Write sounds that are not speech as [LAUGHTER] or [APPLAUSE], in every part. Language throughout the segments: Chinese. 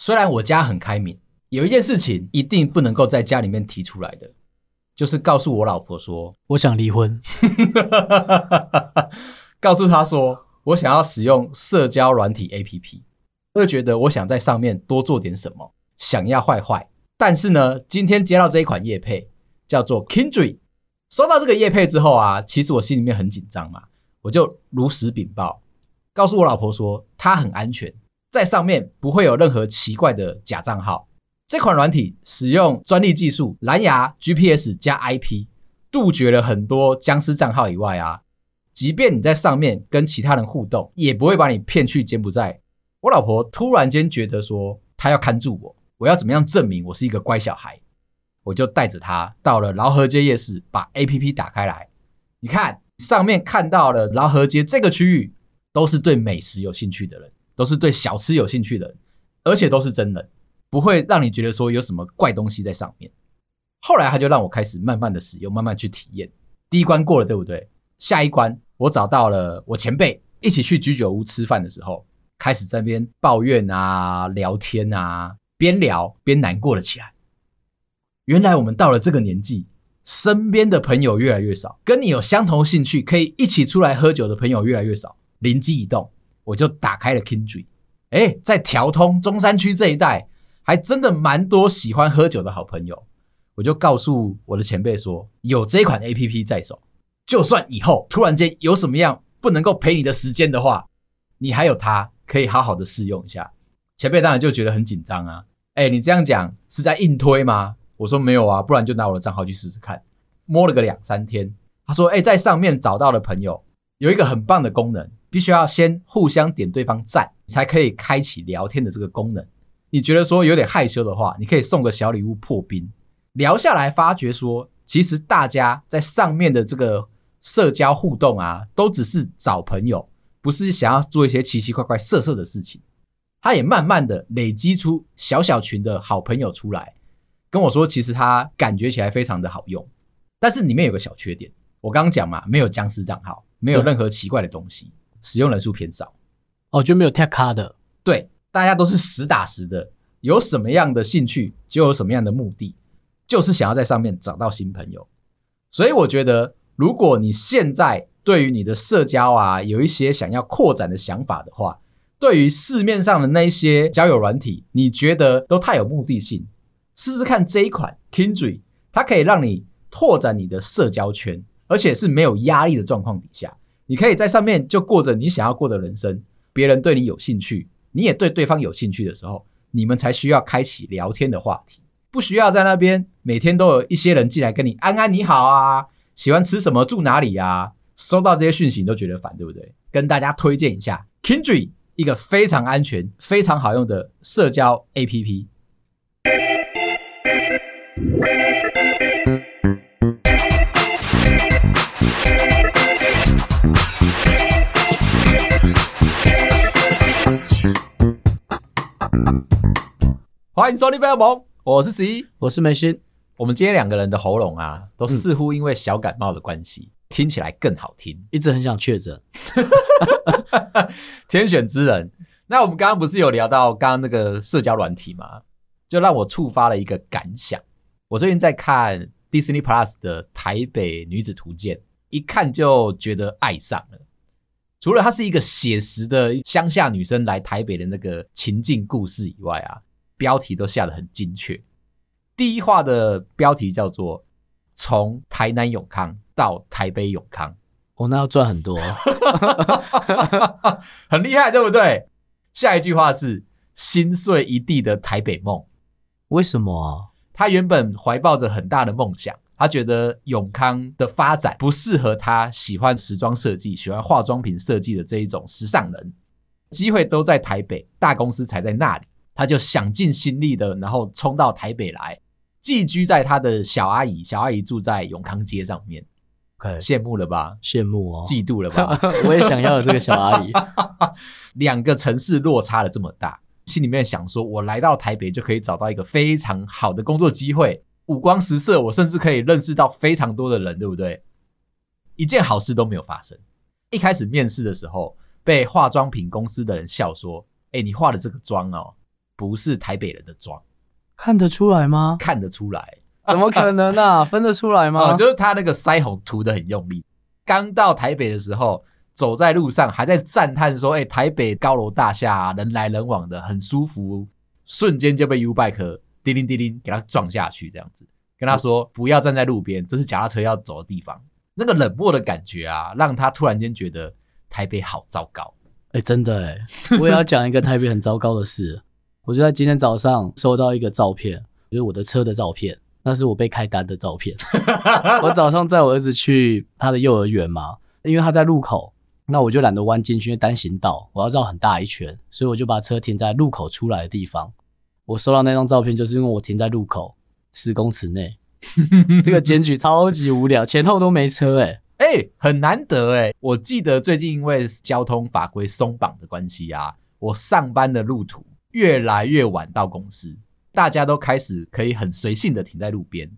虽然我家很开明，有一件事情一定不能够在家里面提出来的，就是告诉我老婆说我想离婚，[LAUGHS] 告诉她说我想要使用社交软体 APP，会觉得我想在上面多做点什么，想要坏坏。但是呢，今天接到这一款业配，叫做 Kindred。收到这个业配之后啊，其实我心里面很紧张嘛，我就如实禀报，告诉我老婆说，它很安全，在上面不会有任何奇怪的假账号。这款软体使用专利技术，蓝牙 GPS 加 IP，杜绝了很多僵尸账号以外啊，即便你在上面跟其他人互动，也不会把你骗去柬埔寨。我老婆突然间觉得说，她要看住我。我要怎么样证明我是一个乖小孩？我就带着她到了饶河街夜市，把 APP 打开来。你看上面看到了饶河街这个区域，都是对美食有兴趣的人，都是对小吃有兴趣的人，而且都是真人，不会让你觉得说有什么怪东西在上面。后来他就让我开始慢慢的使用，慢慢去体验。第一关过了，对不对？下一关我找到了我前辈，一起去居酒屋吃饭的时候，开始在那边抱怨啊，聊天啊。边聊边难过了起来。原来我们到了这个年纪，身边的朋友越来越少，跟你有相同兴趣可以一起出来喝酒的朋友越来越少。灵机一动，我就打开了 Kindred。哎，在条通中山区这一带，还真的蛮多喜欢喝酒的好朋友。我就告诉我的前辈说，有这款 APP 在手，就算以后突然间有什么样不能够陪你的时间的话，你还有它可以好好的试用一下。前辈当然就觉得很紧张啊。哎、你这样讲是在硬推吗？我说没有啊，不然就拿我的账号去试试看。摸了个两三天，他说：“哎、在上面找到了朋友有一个很棒的功能，必须要先互相点对方赞，才可以开启聊天的这个功能。你觉得说有点害羞的话，你可以送个小礼物破冰。聊下来发觉说，其实大家在上面的这个社交互动啊，都只是找朋友，不是想要做一些奇奇怪怪、色色的事情。”他也慢慢的累积出小小群的好朋友出来，跟我说，其实他感觉起来非常的好用，但是里面有个小缺点，我刚刚讲嘛，没有僵尸账号，没有任何奇怪的东西，使用人数偏少，哦，就没有 tag 卡的，对，大家都是实打实的，有什么样的兴趣就有什么样的目的，就是想要在上面找到新朋友，所以我觉得，如果你现在对于你的社交啊有一些想要扩展的想法的话，对于市面上的那些交友软体，你觉得都太有目的性？试试看这一款 Kindred，它可以让你拓展你的社交圈，而且是没有压力的状况底下，你可以在上面就过着你想要过的人生。别人对你有兴趣，你也对对方有兴趣的时候，你们才需要开启聊天的话题，不需要在那边每天都有一些人进来跟你安安你好啊，喜欢吃什么住哪里呀？收到这些讯息你都觉得烦，对不对？跟大家推荐一下 Kindred。一个非常安全、非常好用的社交 APP。欢迎收听《飞尔蒙》，我是十一，我是梅心。我们今天两个人的喉咙啊，都似乎因为小感冒的关系。嗯听起来更好听，一直很想确诊。[LAUGHS] 天选之人。那我们刚刚不是有聊到刚刚那个社交软体吗？就让我触发了一个感想。我最近在看 Disney Plus 的《台北女子图鉴》，一看就觉得爱上了。除了它是一个写实的乡下女生来台北的那个情境故事以外啊，标题都下得很精确。第一话的标题叫做“从台南永康”。到台北永康，我、哦、那要赚很多，[LAUGHS] 很厉害，对不对？下一句话是心碎一地的台北梦，为什么啊？他原本怀抱着很大的梦想，他觉得永康的发展不适合他喜欢时装设计、喜欢化妆品设计的这一种时尚人，机会都在台北，大公司才在那里，他就想尽心力的，然后冲到台北来，寄居在他的小阿姨，小阿姨住在永康街上面。羡慕了吧？羡慕哦，嫉妒了吧？[LAUGHS] 我也想要有这个小阿姨。[LAUGHS] 两个城市落差了这么大，心里面想说，我来到台北就可以找到一个非常好的工作机会，五光十色，我甚至可以认识到非常多的人，对不对？一件好事都没有发生。一开始面试的时候，被化妆品公司的人笑说：“哎，你化的这个妆哦，不是台北人的妆，看得出来吗？看得出来，怎么可能啊？[LAUGHS] 分得出来吗？哦，就是他那个腮红涂得很用力。刚到台北的时候，走在路上还在赞叹说：“哎、欸，台北高楼大厦、啊，人来人往的，很舒服。”瞬间就被 YouBike 叮铃叮铃给他撞下去，这样子跟他说：“不要站在路边，这是脚踏车要走的地方。”那个冷漠的感觉啊，让他突然间觉得台北好糟糕。哎、欸，真的哎，我也要讲一个台北很糟糕的事。我就在今天早上收到一个照片，就是我的车的照片，那是我被开单的照片。[LAUGHS] 我早上载我儿子去他的幼儿园嘛，因为他在路口，那我就懒得弯进去，因为单行道我要绕很大一圈，所以我就把车停在路口出来的地方。我收到那张照片，就是因为我停在路口十公尺内。[LAUGHS] 这个检举超级无聊，前后都没车哎、欸。[LAUGHS] 哎、欸，很难得哎！我记得最近因为交通法规松绑的关系啊，我上班的路途越来越晚到公司，大家都开始可以很随性的停在路边，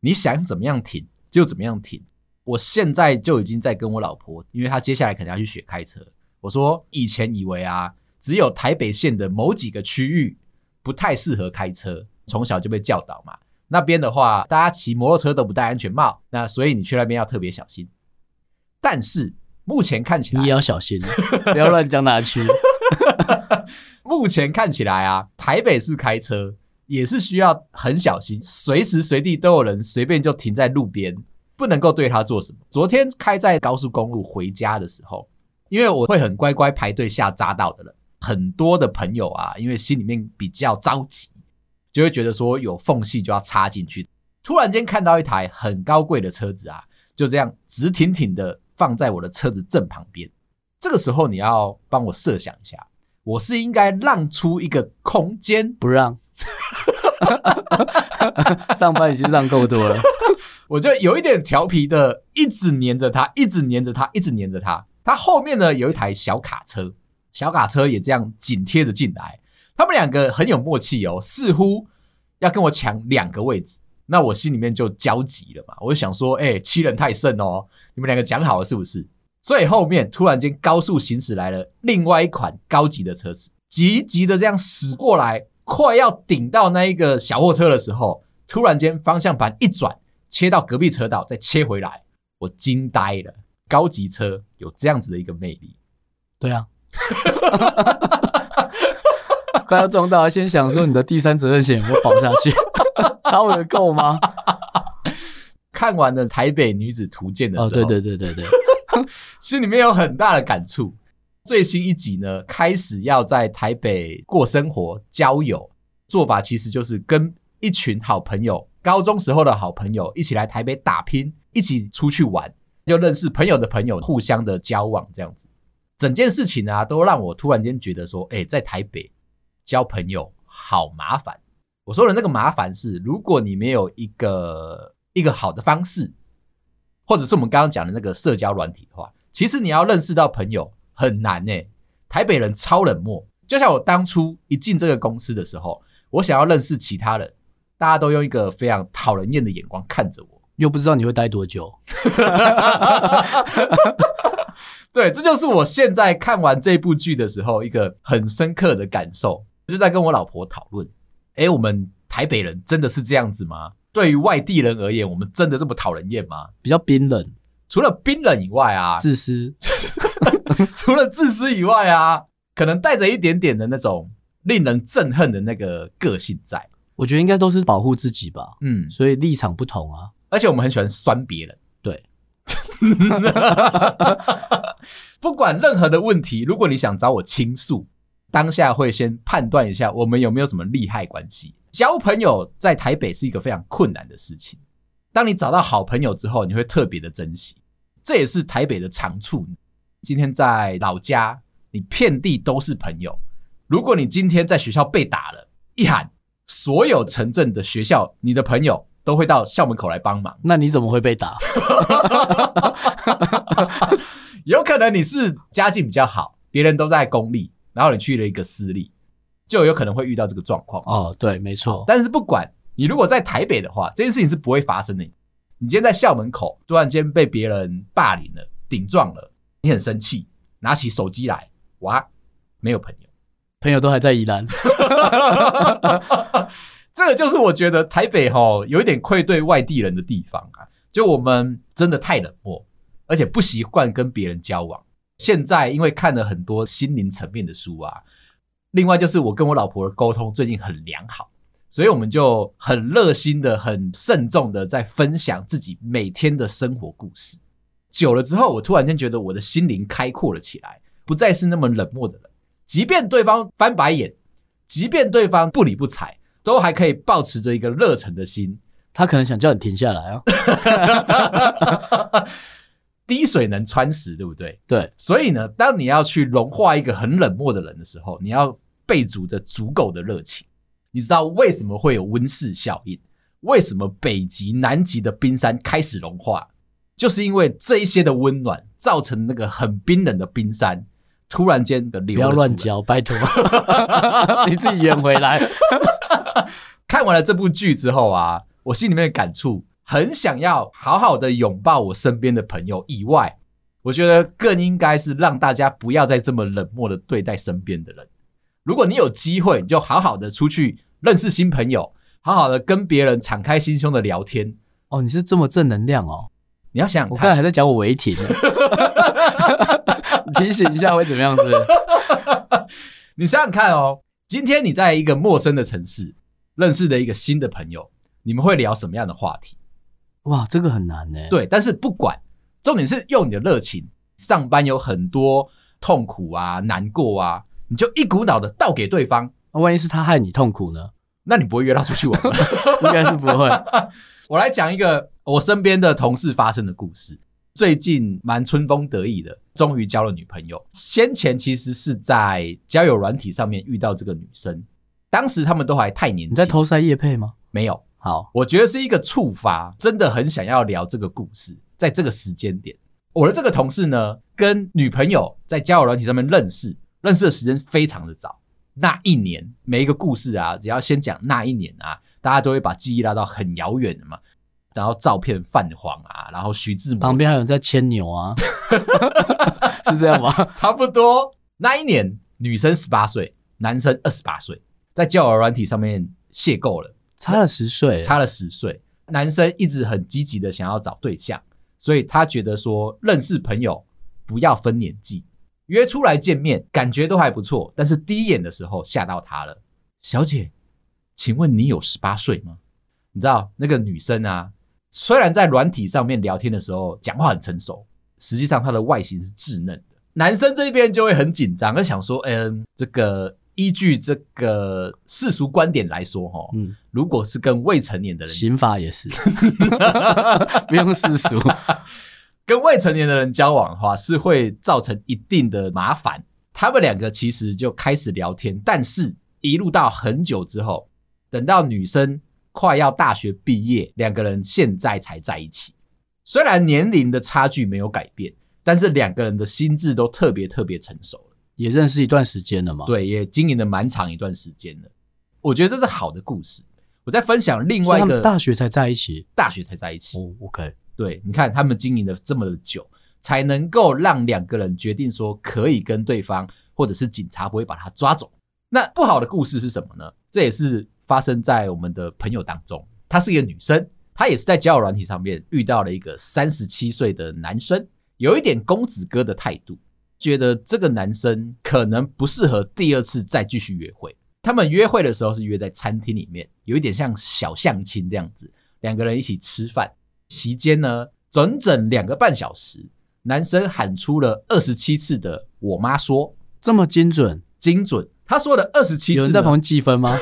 你想怎么样停就怎么样停。我现在就已经在跟我老婆，因为她接下来可能要去学开车。我说以前以为啊，只有台北县的某几个区域不太适合开车，从小就被教导嘛。那边的话，大家骑摩托车都不戴安全帽，那所以你去那边要特别小心。但是目前看起来，你也要小心，不要乱讲哪区。[LAUGHS] 目前看起来啊，台北市开车也是需要很小心，随时随地都有人随便就停在路边，不能够对他做什么。昨天开在高速公路回家的时候，因为我会很乖乖排队下匝道的人，很多的朋友啊，因为心里面比较着急，就会觉得说有缝隙就要插进去。突然间看到一台很高贵的车子啊，就这样直挺挺的。放在我的车子正旁边，这个时候你要帮我设想一下，我是应该让出一个空间，不让？[LAUGHS] 上班已经让够多了，[LAUGHS] 我就有一点调皮的，一直黏着他，一直黏着他，一直黏着他。他后面呢有一台小卡车，小卡车也这样紧贴着进来，他们两个很有默契哦，似乎要跟我抢两个位置。那我心里面就焦急了嘛，我就想说，哎、欸，欺人太甚哦，你们两个讲好了是不是？最后面突然间高速行驶来了另外一款高级的车子，急急的这样驶过来，快要顶到那一个小货车的时候，突然间方向盘一转，切到隔壁车道，再切回来，我惊呆了。高级车有这样子的一个魅力，对啊，快要撞到，先想说你的第三责任险有没有保下去。[LAUGHS] 超额够吗？看完了《台北女子图鉴》的时候，哦，对对对对对，[LAUGHS] 心里面有很大的感触。最新一集呢，开始要在台北过生活、交友，做法其实就是跟一群好朋友，高中时候的好朋友一起来台北打拼，一起出去玩，又认识朋友的朋友，互相的交往，这样子。整件事情啊，都让我突然间觉得说，哎，在台北交朋友好麻烦。我说的那个麻烦是，如果你没有一个一个好的方式，或者是我们刚刚讲的那个社交软体的话，其实你要认识到朋友很难诶。台北人超冷漠，就像我当初一进这个公司的时候，我想要认识其他人，大家都用一个非常讨人厌的眼光看着我，又不知道你会待多久。[LAUGHS] 对，这就是我现在看完这部剧的时候一个很深刻的感受，就在跟我老婆讨论。哎，我们台北人真的是这样子吗？对于外地人而言，我们真的这么讨人厌吗？比较冰冷，除了冰冷以外啊，自私。[LAUGHS] 除了自私以外啊，可能带着一点点的那种令人憎恨的那个个性在。我觉得应该都是保护自己吧。嗯，所以立场不同啊。而且我们很喜欢酸别人。对，[LAUGHS] 不管任何的问题，如果你想找我倾诉。当下会先判断一下我们有没有什么利害关系。交朋友在台北是一个非常困难的事情。当你找到好朋友之后，你会特别的珍惜，这也是台北的长处。今天在老家，你遍地都是朋友。如果你今天在学校被打了，一喊，所有城镇的学校，你的朋友都会到校门口来帮忙。那你怎么会被打？[LAUGHS] 有可能你是家境比较好，别人都在公立。然后你去了一个私立，就有可能会遇到这个状况。哦，对，没错。但是不管你如果在台北的话，这件事情是不会发生的。你今天在校门口突然间被别人霸凌了、顶撞了，你很生气，拿起手机来，哇，没有朋友。朋友都还在宜兰。[LAUGHS] 这个就是我觉得台北哈有一点愧对外地人的地方啊，就我们真的太冷漠，而且不习惯跟别人交往。现在因为看了很多心灵层面的书啊，另外就是我跟我老婆的沟通最近很良好，所以我们就很热心的、很慎重的在分享自己每天的生活故事。久了之后，我突然间觉得我的心灵开阔了起来，不再是那么冷漠的人。即便对方翻白眼，即便对方不理不睬。都还可以保持着一个热忱的心，他可能想叫你停下来哦。[LAUGHS] 滴水能穿石，对不对？对，所以呢，当你要去融化一个很冷漠的人的时候，你要备足着足够的热情。你知道为什么会有温室效应？为什么北极、南极的冰山开始融化？就是因为这一些的温暖，造成那个很冰冷的冰山。突然间的流，不要乱教，拜托，你自己演回来。看完了这部剧之后啊，我心里面的感触，很想要好好的拥抱我身边的朋友。以外，我觉得更应该是让大家不要再这么冷漠的对待身边的人。如果你有机会，你就好好的出去认识新朋友，好好的跟别人敞开心胸的聊天。哦，你是这么正能量哦。你要想，我刚才还在讲我违停呢。[LAUGHS] 提醒一下会怎么样子？你想想看哦，今天你在一个陌生的城市认识的一个新的朋友，你们会聊什么样的话题？哇，这个很难呢。对，但是不管，重点是用你的热情。上班有很多痛苦啊、难过啊，你就一股脑的倒给对方。那万一是他害你痛苦呢？[LAUGHS] 那你不会约他出去玩吗？[LAUGHS] 应该是不会。[LAUGHS] 我来讲一个我身边的同事发生的故事。最近蛮春风得意的，终于交了女朋友。先前其实是在交友软体上面遇到这个女生，当时他们都还太年轻。你在偷塞叶配吗？没有。好，我觉得是一个触发，真的很想要聊这个故事。在这个时间点，我的这个同事呢，跟女朋友在交友软体上面认识，认识的时间非常的早。那一年，每一个故事啊，只要先讲那一年啊，大家都会把记忆拉到很遥远的嘛。然后照片泛黄啊，然后徐志摩旁边还有人在牵牛啊，[LAUGHS] 是这样吗？差不多。那一年，女生十八岁，男生二十八岁，在交友软体上面邂逅了，差了十岁，差了十岁。男生一直很积极的想要找对象，所以他觉得说认识朋友不要分年纪，约出来见面感觉都还不错。但是第一眼的时候吓到他了，小姐，请问你有十八岁吗？你知道那个女生啊？虽然在软体上面聊天的时候讲话很成熟，实际上她的外形是稚嫩的。男生这边就会很紧张，会想说：“嗯，这个依据这个世俗观点来说，哈，嗯，如果是跟未成年的人，刑法也是 [LAUGHS] 不用世俗，[LAUGHS] 跟未成年的人交往的话，是会造成一定的麻烦。他们两个其实就开始聊天，但是一路到很久之后，等到女生。快要大学毕业，两个人现在才在一起。虽然年龄的差距没有改变，但是两个人的心智都特别特别成熟了，也认识一段时间了嘛。对，也经营了蛮长一段时间了。我觉得这是好的故事。我在分享另外一个，大学才在一起，大学才在一起。哦，OK，对，你看他们经营了这么久，才能够让两个人决定说可以跟对方，或者是警察不会把他抓走。那不好的故事是什么呢？这也是。发生在我们的朋友当中，她是一个女生，她也是在交友软体上面遇到了一个三十七岁的男生，有一点公子哥的态度，觉得这个男生可能不适合第二次再继续约会。他们约会的时候是约在餐厅里面，有一点像小相亲这样子，两个人一起吃饭，席间呢，整整两个半小时，男生喊出了二十七次的“我妈说”，这么精准，精准。他说的二十七次，有人在旁边计分吗？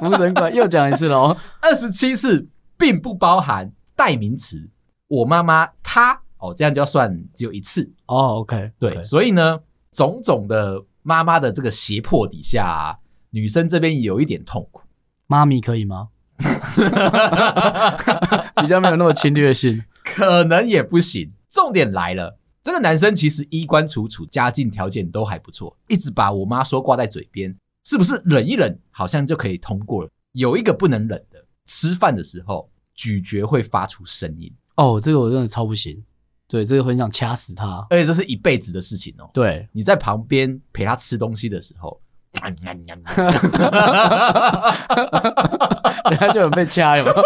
服务人管又讲一次喽。二十七次并不包含代名词，我妈妈她哦，这样就要算只有一次哦。OK，对，okay. 所以呢，种种的妈妈的这个胁迫底下啊，女生这边有一点痛苦。妈咪可以吗？[LAUGHS] 比较没有那么侵略性，可能也不行。重点来了。这个男生其实衣冠楚楚，家境条件都还不错，一直把我妈说挂在嘴边，是不是忍一忍好像就可以通过了？有一个不能忍的，吃饭的时候咀嚼会发出声音。哦，这个我真的超不行，对，这个很想掐死他，而且这是一辈子的事情哦。对，你在旁边陪他吃东西的时候，等下 [LAUGHS] 就有被掐有没有？[LAUGHS]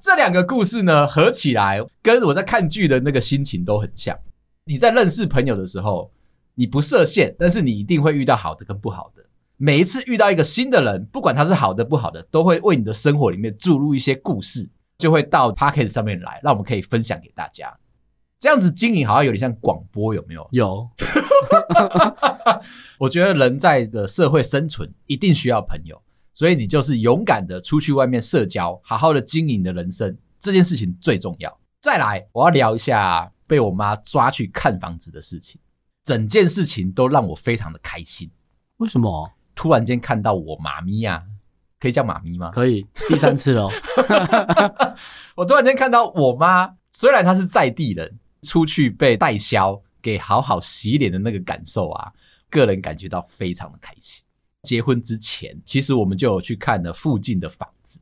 这两个故事呢，合起来跟我在看剧的那个心情都很像。你在认识朋友的时候，你不设限，但是你一定会遇到好的跟不好的。每一次遇到一个新的人，不管他是好的不好的，都会为你的生活里面注入一些故事，就会到 Podcast 上面来，让我们可以分享给大家。这样子经营好像有点像广播，有没有？有。[LAUGHS] 我觉得人在的社会生存一定需要朋友，所以你就是勇敢的出去外面社交，好好的经营的人生，这件事情最重要。再来，我要聊一下。被我妈抓去看房子的事情，整件事情都让我非常的开心。为什么？突然间看到我妈咪呀、啊，可以叫妈咪吗？可以，第三次喽。[LAUGHS] 我突然间看到我妈，虽然她是在地人，出去被代销给好好洗脸的那个感受啊，个人感觉到非常的开心。结婚之前，其实我们就有去看了附近的房子。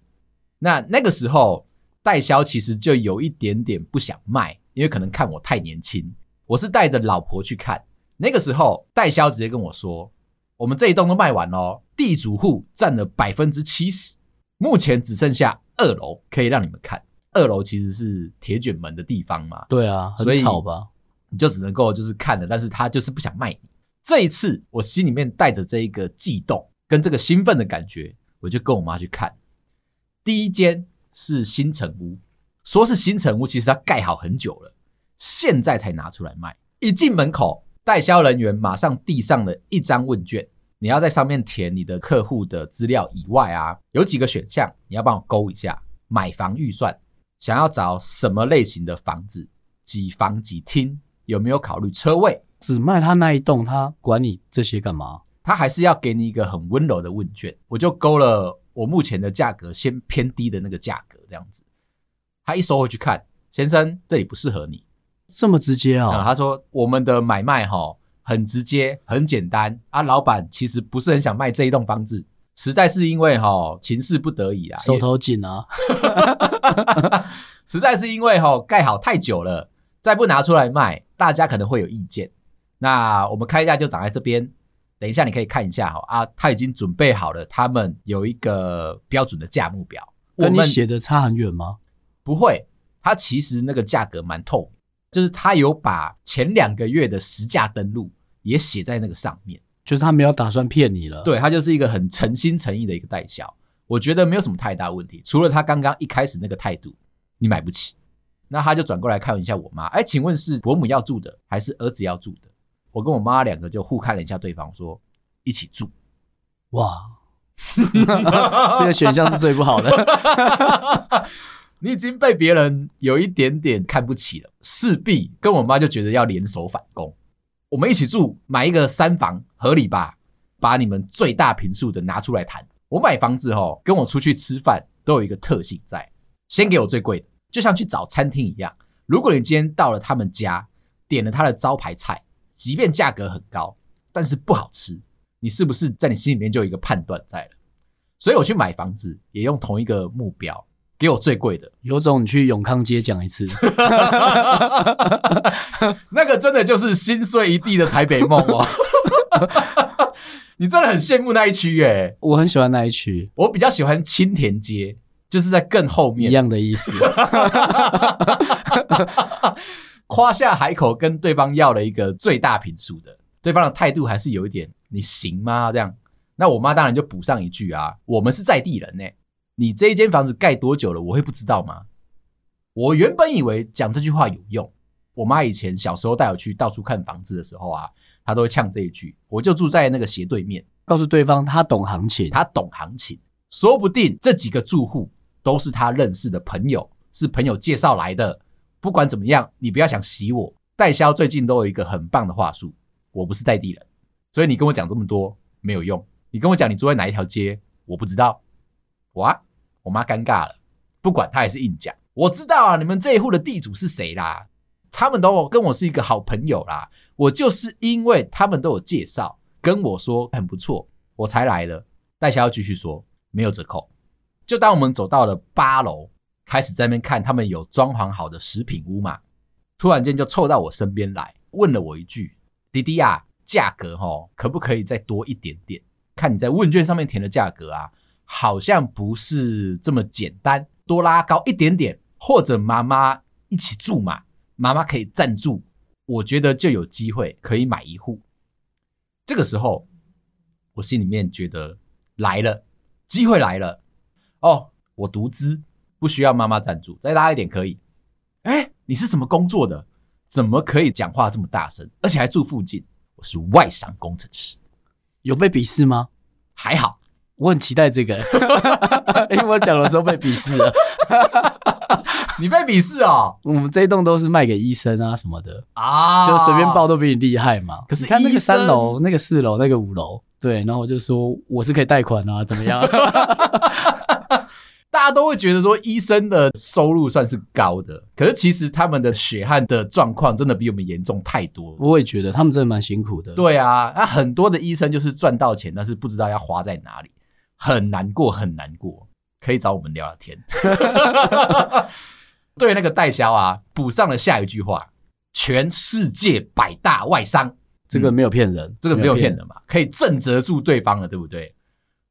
那那个时候，代销其实就有一点点不想卖。因为可能看我太年轻，我是带着老婆去看。那个时候，代销直接跟我说：“我们这一栋都卖完了，地主户占了百分之七十，目前只剩下二楼可以让你们看。二楼其实是铁卷门的地方嘛，对啊，很吵吧？你就只能够就是看了，但是他就是不想卖你。这一次，我心里面带着这一个悸动跟这个兴奋的感觉，我就跟我妈去看。第一间是新城屋。”说是新城屋，其实它盖好很久了，现在才拿出来卖。一进门口，代销人员马上递上了一张问卷，你要在上面填你的客户的资料以外啊，有几个选项，你要帮我勾一下。买房预算，想要找什么类型的房子，几房几厅，有没有考虑车位？只卖他那一栋，他管你这些干嘛？他还是要给你一个很温柔的问卷。我就勾了我目前的价格先偏低的那个价格，这样子。他一收回去看，先生，这里不适合你，这么直接啊、哦？他说我们的买卖哈很直接，很简单啊。老板其实不是很想卖这一栋房子，实在是因为哈情势不得已啊，手头紧啊。[LAUGHS] 实在是因为哈盖好太久了，再不拿出来卖，大家可能会有意见。那我们开价就涨在这边，等一下你可以看一下哈啊，他已经准备好了，他们有一个标准的价目表，跟你写的差很远吗？不会，它其实那个价格蛮透明，就是他有把前两个月的实价登录也写在那个上面，就是他没有打算骗你了。对，他就是一个很诚心诚意的一个代销，我觉得没有什么太大问题，除了他刚刚一开始那个态度，你买不起。那他就转过来看一下我妈，哎，请问是伯母要住的还是儿子要住的？我跟我妈两个就互看了一下对方，说一起住。哇，[LAUGHS] 这个选项是最不好的。[LAUGHS] 你已经被别人有一点点看不起了，势必跟我妈就觉得要联手反攻。我们一起住，买一个三房合理吧？把你们最大平数的拿出来谈。我买房子齁，跟我出去吃饭都有一个特性在，先给我最贵的，就像去找餐厅一样。如果你今天到了他们家，点了他的招牌菜，即便价格很高，但是不好吃，你是不是在你心里面就有一个判断在了？所以我去买房子也用同一个目标。给我最贵的，有种你去永康街讲一次，[LAUGHS] 那个真的就是心碎一地的台北梦哦。[LAUGHS] 你真的很羡慕那一区耶，我很喜欢那一区，我比较喜欢青田街，就是在更后面，一样的意思。[LAUGHS] 夸下海口跟对方要了一个最大坪数的，对方的态度还是有一点，你行吗？这样，那我妈当然就补上一句啊，我们是在地人呢。你这一间房子盖多久了？我会不知道吗？我原本以为讲这句话有用。我妈以前小时候带我去到处看房子的时候啊，她都会呛这一句。我就住在那个斜对面，告诉对方她懂行情，她懂行情，说不定这几个住户都是她认识的朋友，是朋友介绍来的。不管怎么样，你不要想洗我。代销最近都有一个很棒的话术，我不是在地人，所以你跟我讲这么多没有用。你跟我讲你住在哪一条街，我不知道。哇！我妈尴尬了，不管她还是硬讲。我知道啊，你们这一户的地主是谁啦？他们都跟我是一个好朋友啦。我就是因为他们都有介绍，跟我说很不错，我才来的。代销要继续说，没有折扣。就当我们走到了八楼，开始在那边看他们有装潢好的食品屋嘛，突然间就凑到我身边来，问了我一句：“弟弟啊，价格哦，可不可以再多一点点？看你在问卷上面填的价格啊，好像不是这么简单，多拉高一点点，或者妈妈一起住嘛，妈妈可以赞助，我觉得就有机会可以买一户。这个时候，我心里面觉得来了，机会来了哦，我独资不需要妈妈赞助，再拉一点可以。哎，你是什么工作的？怎么可以讲话这么大声，而且还住附近？我是外商工程师，有被鄙视吗？还好，我很期待这个，[LAUGHS] 因为我讲的时候被鄙视了。[LAUGHS] 你被鄙视哦？我们这一栋都是卖给医生啊什么的啊，就随便报都比你厉害嘛。可是你看那个三楼、那个四楼、那个五楼，对，然后我就说我是可以贷款啊，怎么样？[LAUGHS] 大家都会觉得说医生的收入算是高的，可是其实他们的血汗的状况真的比我们严重太多。我也觉得他们真的蛮辛苦的。对啊，那很多的医生就是赚到钱，但是不知道要花在哪里，很难过，很难过。可以找我们聊聊天。[LAUGHS] 对那个代销啊，补上了下一句话：全世界百大外商，这个没有骗人，这个没有骗人嘛，可以震慑住对方了，对不对？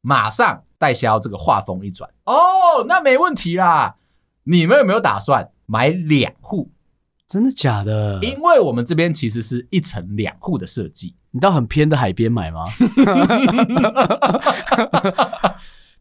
马上。代销这个话锋一转，哦，那没问题啦。你们有没有打算买两户？真的假的？因为我们这边其实是一层两户的设计。你到很偏的海边买吗？[LAUGHS]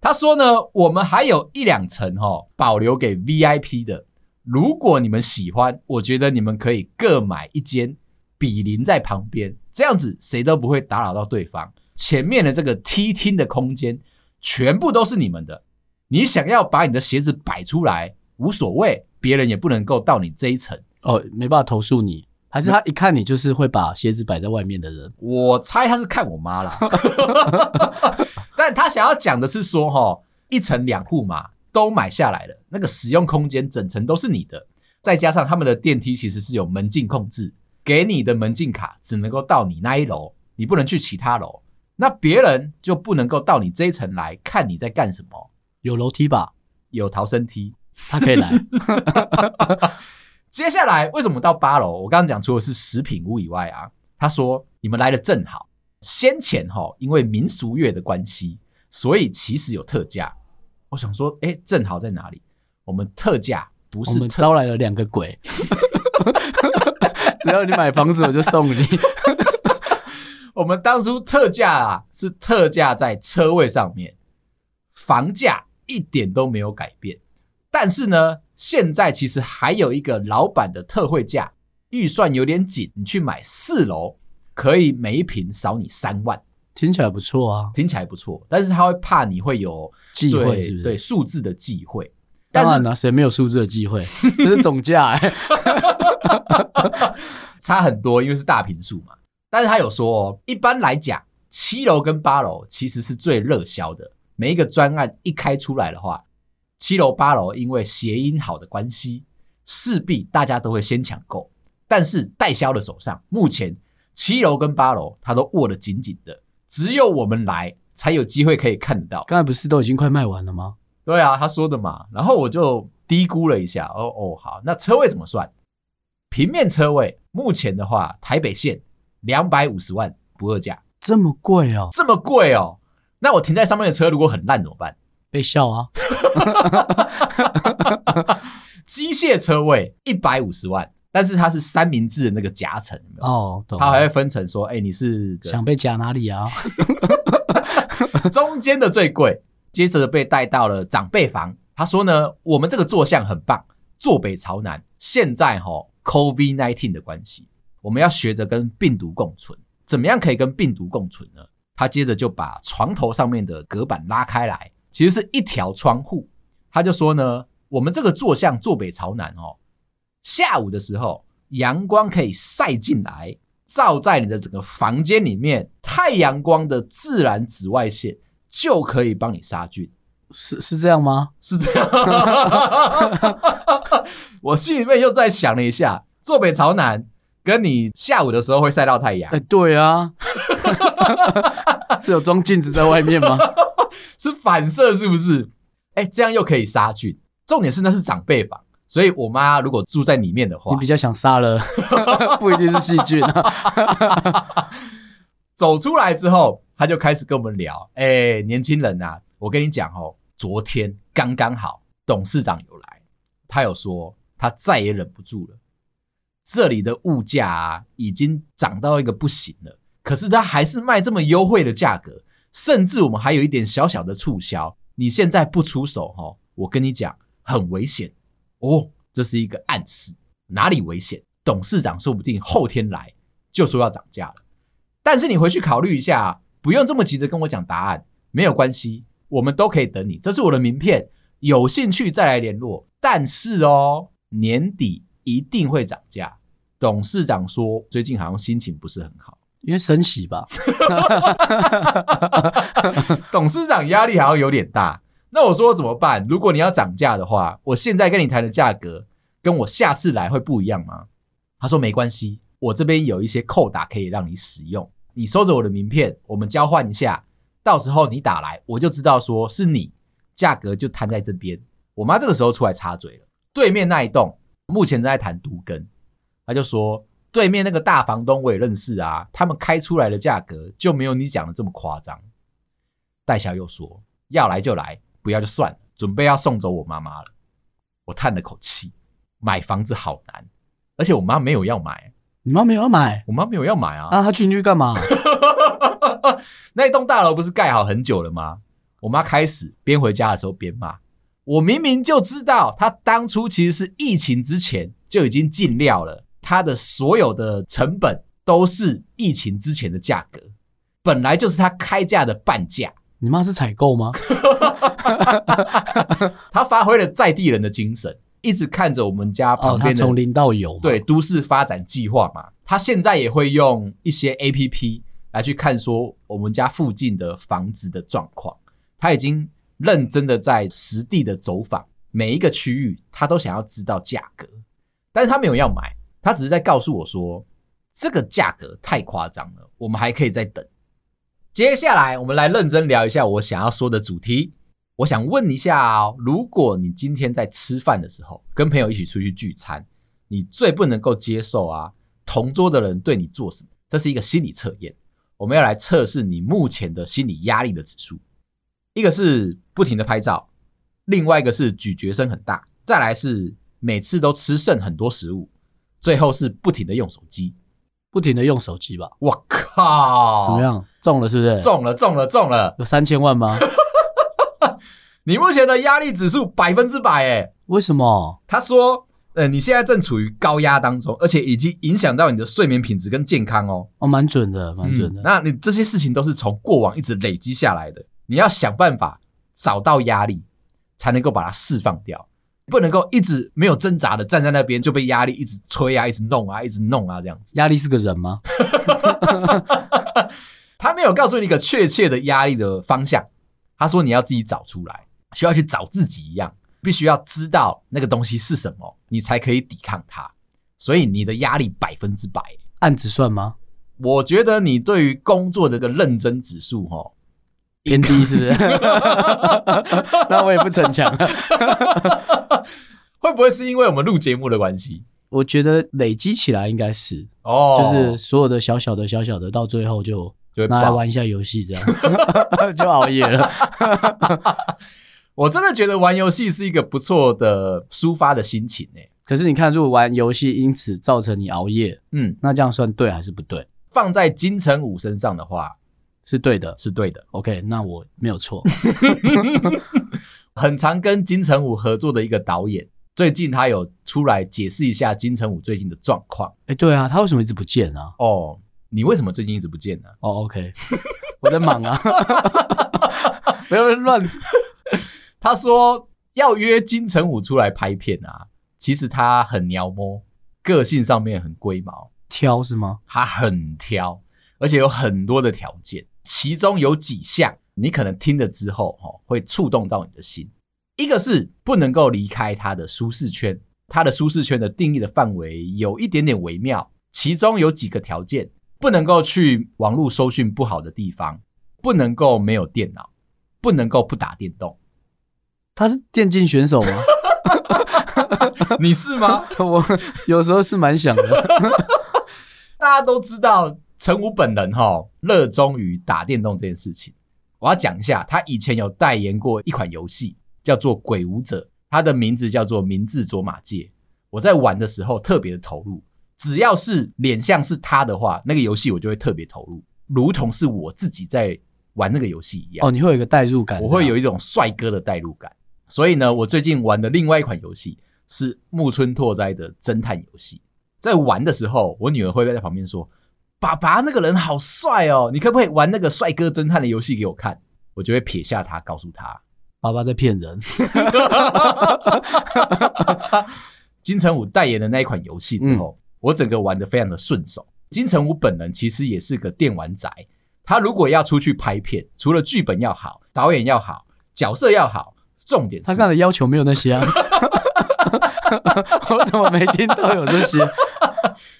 他说呢，我们还有一两层哈，保留给 VIP 的。如果你们喜欢，我觉得你们可以各买一间，比邻在旁边，这样子谁都不会打扰到对方。前面的这个梯厅的空间。全部都是你们的，你想要把你的鞋子摆出来无所谓，别人也不能够到你这一层哦，没办法投诉你，还是他一看你就是会把鞋子摆在外面的人？我猜他是看我妈啦，[LAUGHS] 但他想要讲的是说，哈，一层两户嘛，都买下来了，那个使用空间整层都是你的，再加上他们的电梯其实是有门禁控制，给你的门禁卡只能够到你那一楼，你不能去其他楼。那别人就不能够到你这一层来看你在干什么？有楼梯吧？有逃生梯，他可以来。[LAUGHS] 接下来为什么到八楼？我刚刚讲除了是食品屋以外啊，他说你们来的正好。先前哈，因为民俗月的关系，所以其实有特价。我想说，哎，正好在哪里？我们特价不是我们招来了两个鬼，[LAUGHS] 只要你买房子，我就送你。[LAUGHS] 我们当初特价啊，是特价在车位上面，房价一点都没有改变。但是呢，现在其实还有一个老板的特惠价，预算有点紧，你去买四楼，可以每一坪少你三万，听起来不错啊，听起来不错。但是他会怕你会有忌讳，是不是？对数字的忌讳。当然了，谁没有数字的忌讳？[LAUGHS] 这是总价哎，[LAUGHS] 差很多，因为是大平数嘛。但是他有说哦，一般来讲，七楼跟八楼其实是最热销的。每一个专案一开出来的话，七楼八楼因为谐音好的关系，势必大家都会先抢购。但是代销的手上，目前七楼跟八楼他都握得紧紧的，只有我们来才有机会可以看到。刚才不是都已经快卖完了吗？对啊，他说的嘛。然后我就低估了一下，哦哦，好，那车位怎么算？平面车位目前的话，台北县。两百五十万不二价，这么贵哦？这么贵哦？那我停在上面的车如果很烂怎么办？被笑啊！[LAUGHS] 机械车位一百五十万，但是它是三明治的那个夹层哦，懂。它还会分成说，哎、欸，你是想被夹哪里啊？[LAUGHS] 中间的最贵，接着被带到了长辈房。他说呢，我们这个坐向很棒，坐北朝南。现在哈，COVID nineteen 的关系。我们要学着跟病毒共存，怎么样可以跟病毒共存呢？他接着就把床头上面的隔板拉开来，其实是一条窗户。他就说呢，我们这个坐向坐北朝南哦，下午的时候阳光可以晒进来，照在你的整个房间里面，太阳光的自然紫外线就可以帮你杀菌。是是这样吗？是这样。[LAUGHS] 我心里面又再想了一下，坐北朝南。跟你下午的时候会晒到太阳？哎，对啊，[LAUGHS] 是有装镜子在外面吗？是反射是不是？哎，这样又可以杀菌。重点是那是长辈房，所以我妈如果住在里面的话，你比较想杀了，[LAUGHS] 不一定是细菌啊。走出来之后，他就开始跟我们聊。哎、欸，年轻人啊，我跟你讲哦，昨天刚刚好董事长有来，他有说他再也忍不住了。这里的物价啊，已经涨到一个不行了，可是他还是卖这么优惠的价格，甚至我们还有一点小小的促销。你现在不出手哈，我跟你讲很危险哦，这是一个暗示。哪里危险？董事长说不定后天来就说要涨价了。但是你回去考虑一下，不用这么急着跟我讲答案，没有关系，我们都可以等你。这是我的名片，有兴趣再来联络。但是哦，年底一定会涨价。董事长说，最近好像心情不是很好，因为升息吧。[LAUGHS] 董事长压力好像有点大。那我说怎么办？如果你要涨价的话，我现在跟你谈的价格，跟我下次来会不一样吗？他说没关系，我这边有一些扣打可以让你使用。你收着我的名片，我们交换一下，到时候你打来，我就知道说是你，价格就摊在这边。我妈这个时候出来插嘴了，对面那一栋目前正在谈都更。他就说：“对面那个大房东我也认识啊，他们开出来的价格就没有你讲的这么夸张。”戴小又说：“要来就来，不要就算了。”准备要送走我妈妈了。我叹了口气，买房子好难，而且我妈没有要买。你妈没有要买？我妈没有要买啊！啊，她进去干嘛？[LAUGHS] 那一栋大楼不是盖好很久了吗？我妈开始边回家的时候边骂：“我明明就知道，她当初其实是疫情之前就已经进料了。”它的所有的成本都是疫情之前的价格，本来就是他开价的半价。你妈是采购吗？[LAUGHS] 他发挥了在地人的精神，一直看着我们家旁边的，从零到有，对都市发展计划嘛。他现在也会用一些 APP 来去看说我们家附近的房子的状况。他已经认真的在实地的走访每一个区域，他都想要知道价格，但是他没有要买。他只是在告诉我说，这个价格太夸张了，我们还可以再等。接下来，我们来认真聊一下我想要说的主题。我想问一下哦，如果你今天在吃饭的时候跟朋友一起出去聚餐，你最不能够接受啊，同桌的人对你做什么？这是一个心理测验，我们要来测试你目前的心理压力的指数。一个是不停的拍照，另外一个是咀嚼声很大，再来是每次都吃剩很多食物。最后是不停的用手机，不停的用手机吧。我靠，怎么样？中了是不是？中了，中了，中了！有三千万吗？[LAUGHS] 你目前的压力指数百分之百，诶为什么？他说，呃，你现在正处于高压当中，而且已经影响到你的睡眠品质跟健康哦。哦，蛮准的，蛮准的。嗯，那你这些事情都是从过往一直累积下来的，你要想办法找到压力，才能够把它释放掉。不能够一直没有挣扎的站在那边，就被压力一直催啊，一直弄啊，一直弄啊，这样子。压力是个人吗？[LAUGHS] 他没有告诉你一个确切的压力的方向。他说你要自己找出来，需要去找自己一样，必须要知道那个东西是什么，你才可以抵抗它。所以你的压力百分之百，按子算吗？我觉得你对于工作的这个认真指数，齁。偏低是不是？[LAUGHS] 那我也不逞强了。[LAUGHS] 会不会是因为我们录节目的关系？我觉得累积起来应该是哦，就是所有的小小的小小的，到最后就拿来玩一下游戏，这样 [LAUGHS] 就熬夜了。我真的觉得玩游戏是一个不错的抒发的心情诶。可是你看，如果玩游戏因此造成你熬夜，嗯，那这样算对还是不对？放在金城武身上的话。是对的，是对的。OK，那我没有错。[LAUGHS] 很常跟金城武合作的一个导演，最近他有出来解释一下金城武最近的状况。哎、欸，对啊，他为什么一直不见啊？哦，你为什么最近一直不见呢？哦，OK，[LAUGHS] 我在忙啊，[LAUGHS] 不要乱。他说要约金城武出来拍片啊，其实他很鸟摸，个性上面很龟毛，挑是吗？他很挑。而且有很多的条件，其中有几项你可能听了之后，哈，会触动到你的心。一个是不能够离开他的舒适圈，他的舒适圈的定义的范围有一点点微妙。其中有几个条件，不能够去网络搜讯不好的地方，不能够没有电脑，不能够不打电动。他是电竞选手吗？[LAUGHS] 你是吗？[LAUGHS] 我有时候是蛮想的。[LAUGHS] 大家都知道。陈武本人哈，热衷于打电动这件事情。我要讲一下，他以前有代言过一款游戏，叫做《鬼武者》，他的名字叫做明智卓玛介。我在玩的时候特别的投入，只要是脸像是他的话，那个游戏我就会特别投入，如同是我自己在玩那个游戏一样。哦，你会有一个代入感，我会有一种帅哥的代入感。所以呢，我最近玩的另外一款游戏是木村拓哉的侦探游戏。在玩的时候，我女儿会在旁边说：“爸爸，那个人好帅哦，你可不可以玩那个帅哥侦探的游戏给我看？”我就会撇下他，告诉他：“爸爸在骗人。[LAUGHS] ”金城武代言的那一款游戏之后，嗯、我整个玩的非常的顺手。金城武本人其实也是个电玩宅，他如果要出去拍片，除了剧本要好，导演要好，角色要好，重点是他刚才的要求没有那些啊。[LAUGHS] [LAUGHS] 我怎么没听到有这些？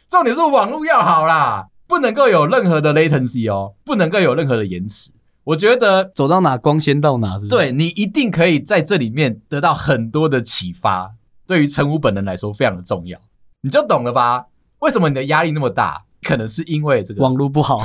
重点是网络要好啦，不能够有任何的 latency 哦，不能够有任何的延迟。我觉得走到哪光纤到哪是是？对，你一定可以在这里面得到很多的启发。对于陈武本人来说，非常的重要，你就懂了吧？为什么你的压力那么大？可能是因为这个网络不好，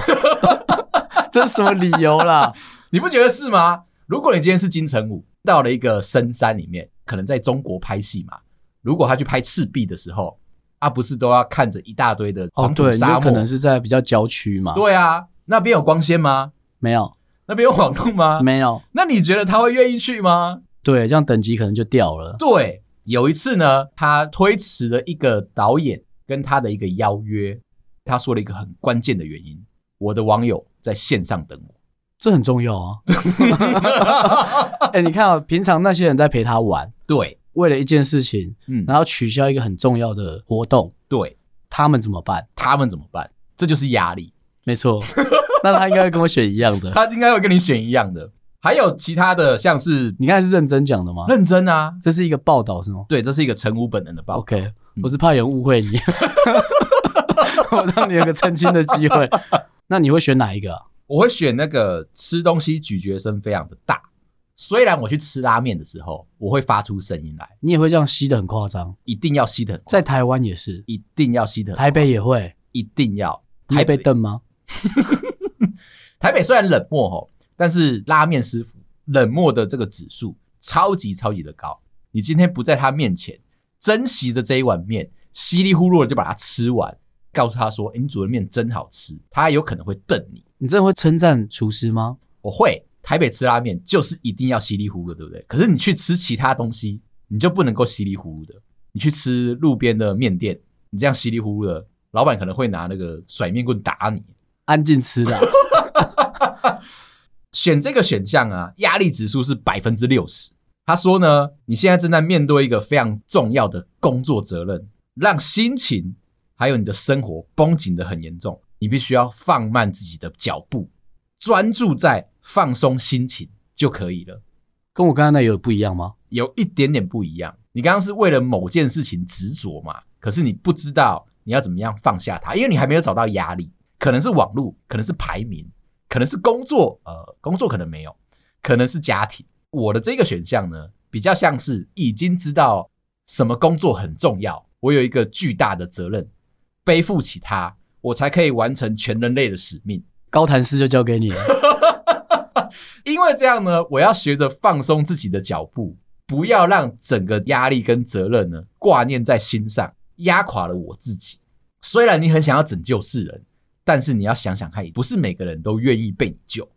[LAUGHS] 这是什么理由啦？[LAUGHS] 你不觉得是吗？如果你今天是金城武，到了一个深山里面，可能在中国拍戏嘛，如果他去拍赤壁的时候，啊，不是都要看着一大堆的？哦，对，可能是在比较郊区嘛。对啊，那边有光纤吗？没有。那边有网络吗？没有。那你觉得他会愿意去吗？对，这样等级可能就掉了。对。有一次呢，他推迟了一个导演跟他的一个邀约，他说了一个很关键的原因：我的网友在线上等我，这很重要啊。[LAUGHS] 哎、欸，你看啊、喔，平常那些人在陪他玩，对，为了一件事情，嗯，然后取消一个很重要的活动，对，他们怎么办？他们怎么办？这就是压力，没错。[LAUGHS] 那他应该会跟我选一样的，他应该会跟你选一样的。还有其他的，像是你刚才是认真讲的吗？认真啊，这是一个报道是吗？对，这是一个陈武本人的报道。OK，、嗯、我是怕有人误会你，[LAUGHS] 我让你有个澄清的机会。那你会选哪一个、啊？我会选那个吃东西咀嚼声非常的大。虽然我去吃拉面的时候，我会发出声音来，你也会这样吸得很夸张，一定要吸得很夸张。在台湾也是，一定要吸得很。台北也会，一定要。台北瞪吗？[LAUGHS] 台北虽然冷漠吼。但是拉面师傅冷漠的这个指数超级超级的高，你今天不在他面前珍惜着这一碗面，稀里呼噜的就把它吃完，告诉他说：“欸，你煮的面真好吃。”他还有可能会瞪你。你真的会称赞厨师吗？我会。台北吃拉面就是一定要稀里糊涂，对不对？可是你去吃其他东西，你就不能够稀里糊涂的。你去吃路边的面店，你这样稀里糊涂的，老板可能会拿那个甩面棍打你。安静吃的。[LAUGHS] 选这个选项啊，压力指数是百分之六十。他说呢，你现在正在面对一个非常重要的工作责任，让心情还有你的生活绷紧的很严重。你必须要放慢自己的脚步，专注在放松心情就可以了。跟我刚刚那有不一样吗？有一点点不一样。你刚刚是为了某件事情执着嘛？可是你不知道你要怎么样放下它，因为你还没有找到压力，可能是网络，可能是排名。可能是工作，呃，工作可能没有，可能是家庭。我的这个选项呢，比较像是已经知道什么工作很重要，我有一个巨大的责任，背负起它，我才可以完成全人类的使命。高谭市就交给你了，[LAUGHS] 因为这样呢，我要学着放松自己的脚步，不要让整个压力跟责任呢挂念在心上，压垮了我自己。虽然你很想要拯救世人。但是你要想想看，不是每个人都愿意被你救。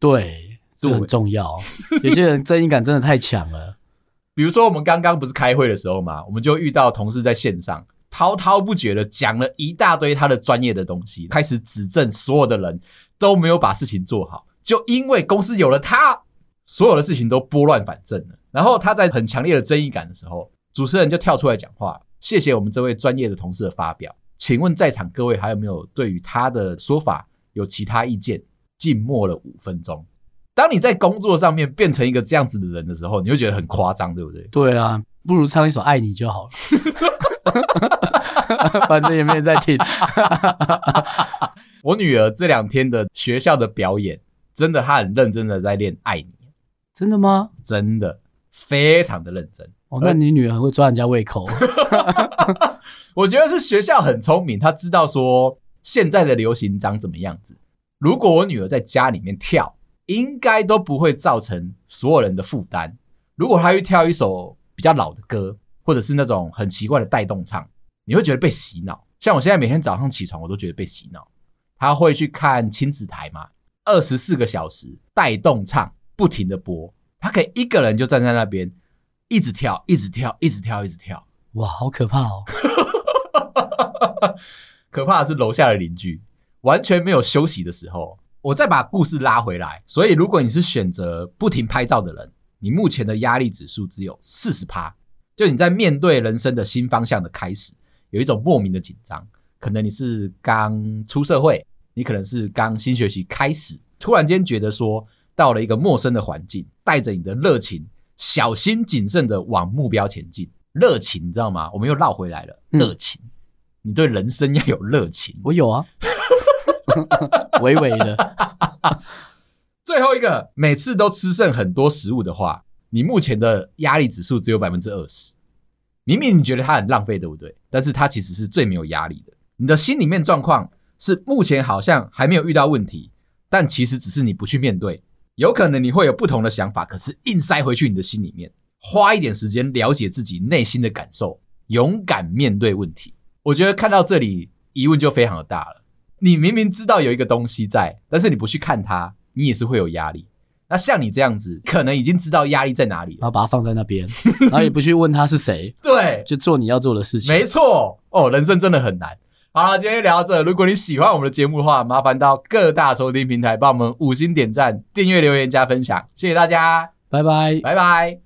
对，这很重要。有些人正义感真的太强了。比如说，我们刚刚不是开会的时候嘛，我们就遇到同事在线上滔滔不绝的讲了一大堆他的专业的东西，开始指正所有的人都没有把事情做好，就因为公司有了他，所有的事情都拨乱反正了。然后他在很强烈的正义感的时候，主持人就跳出来讲话，谢谢我们这位专业的同事的发表。请问在场各位还有没有对于他的说法有其他意见？静默了五分钟。当你在工作上面变成一个这样子的人的时候，你会觉得很夸张，对不对？对啊，不如唱一首《爱你》就好了，[LAUGHS] 反正也没人在听。[LAUGHS] 我女儿这两天的学校的表演，真的，他很认真的在练《爱你》。真的吗？真的，非常的认真。哦，那你女儿很会抓人家胃口。[LAUGHS] [LAUGHS] 我觉得是学校很聪明，他知道说现在的流行长怎么样子。如果我女儿在家里面跳，应该都不会造成所有人的负担。如果她去跳一首比较老的歌，或者是那种很奇怪的带动唱，你会觉得被洗脑。像我现在每天早上起床，我都觉得被洗脑。她会去看亲子台嘛，二十四个小时带动唱，不停的播，他可以一个人就站在那边，一直跳，一直跳，一直跳，一直跳。哇，好可怕哦！[LAUGHS] 可怕的是楼下的邻居完全没有休息的时候。我再把故事拉回来，所以如果你是选择不停拍照的人，你目前的压力指数只有四十趴。就你在面对人生的新方向的开始，有一种莫名的紧张。可能你是刚出社会，你可能是刚新学期开始，突然间觉得说到了一个陌生的环境，带着你的热情，小心谨慎的往目标前进。热情，你知道吗？我们又绕回来了。热情，嗯、你对人生要有热情。我有啊。[LAUGHS] 微微的，[LAUGHS] 最后一个，每次都吃剩很多食物的话，你目前的压力指数只有百分之二十。明明你觉得它很浪费，对不对？但是它其实是最没有压力的。你的心里面状况是目前好像还没有遇到问题，但其实只是你不去面对。有可能你会有不同的想法，可是硬塞回去你的心里面。花一点时间了解自己内心的感受，勇敢面对问题。我觉得看到这里，疑问就非常的大了。你明明知道有一个东西在，但是你不去看它，你也是会有压力。那像你这样子，可能已经知道压力在哪里了，然后把它放在那边，然后也不去问他是谁，[LAUGHS] 对，就做你要做的事情。没错，哦，人生真的很难。好了，今天聊到这，如果你喜欢我们的节目的话，麻烦到各大收听平台帮我们五星点赞、订阅、留言、加分享，谢谢大家，拜拜，拜拜。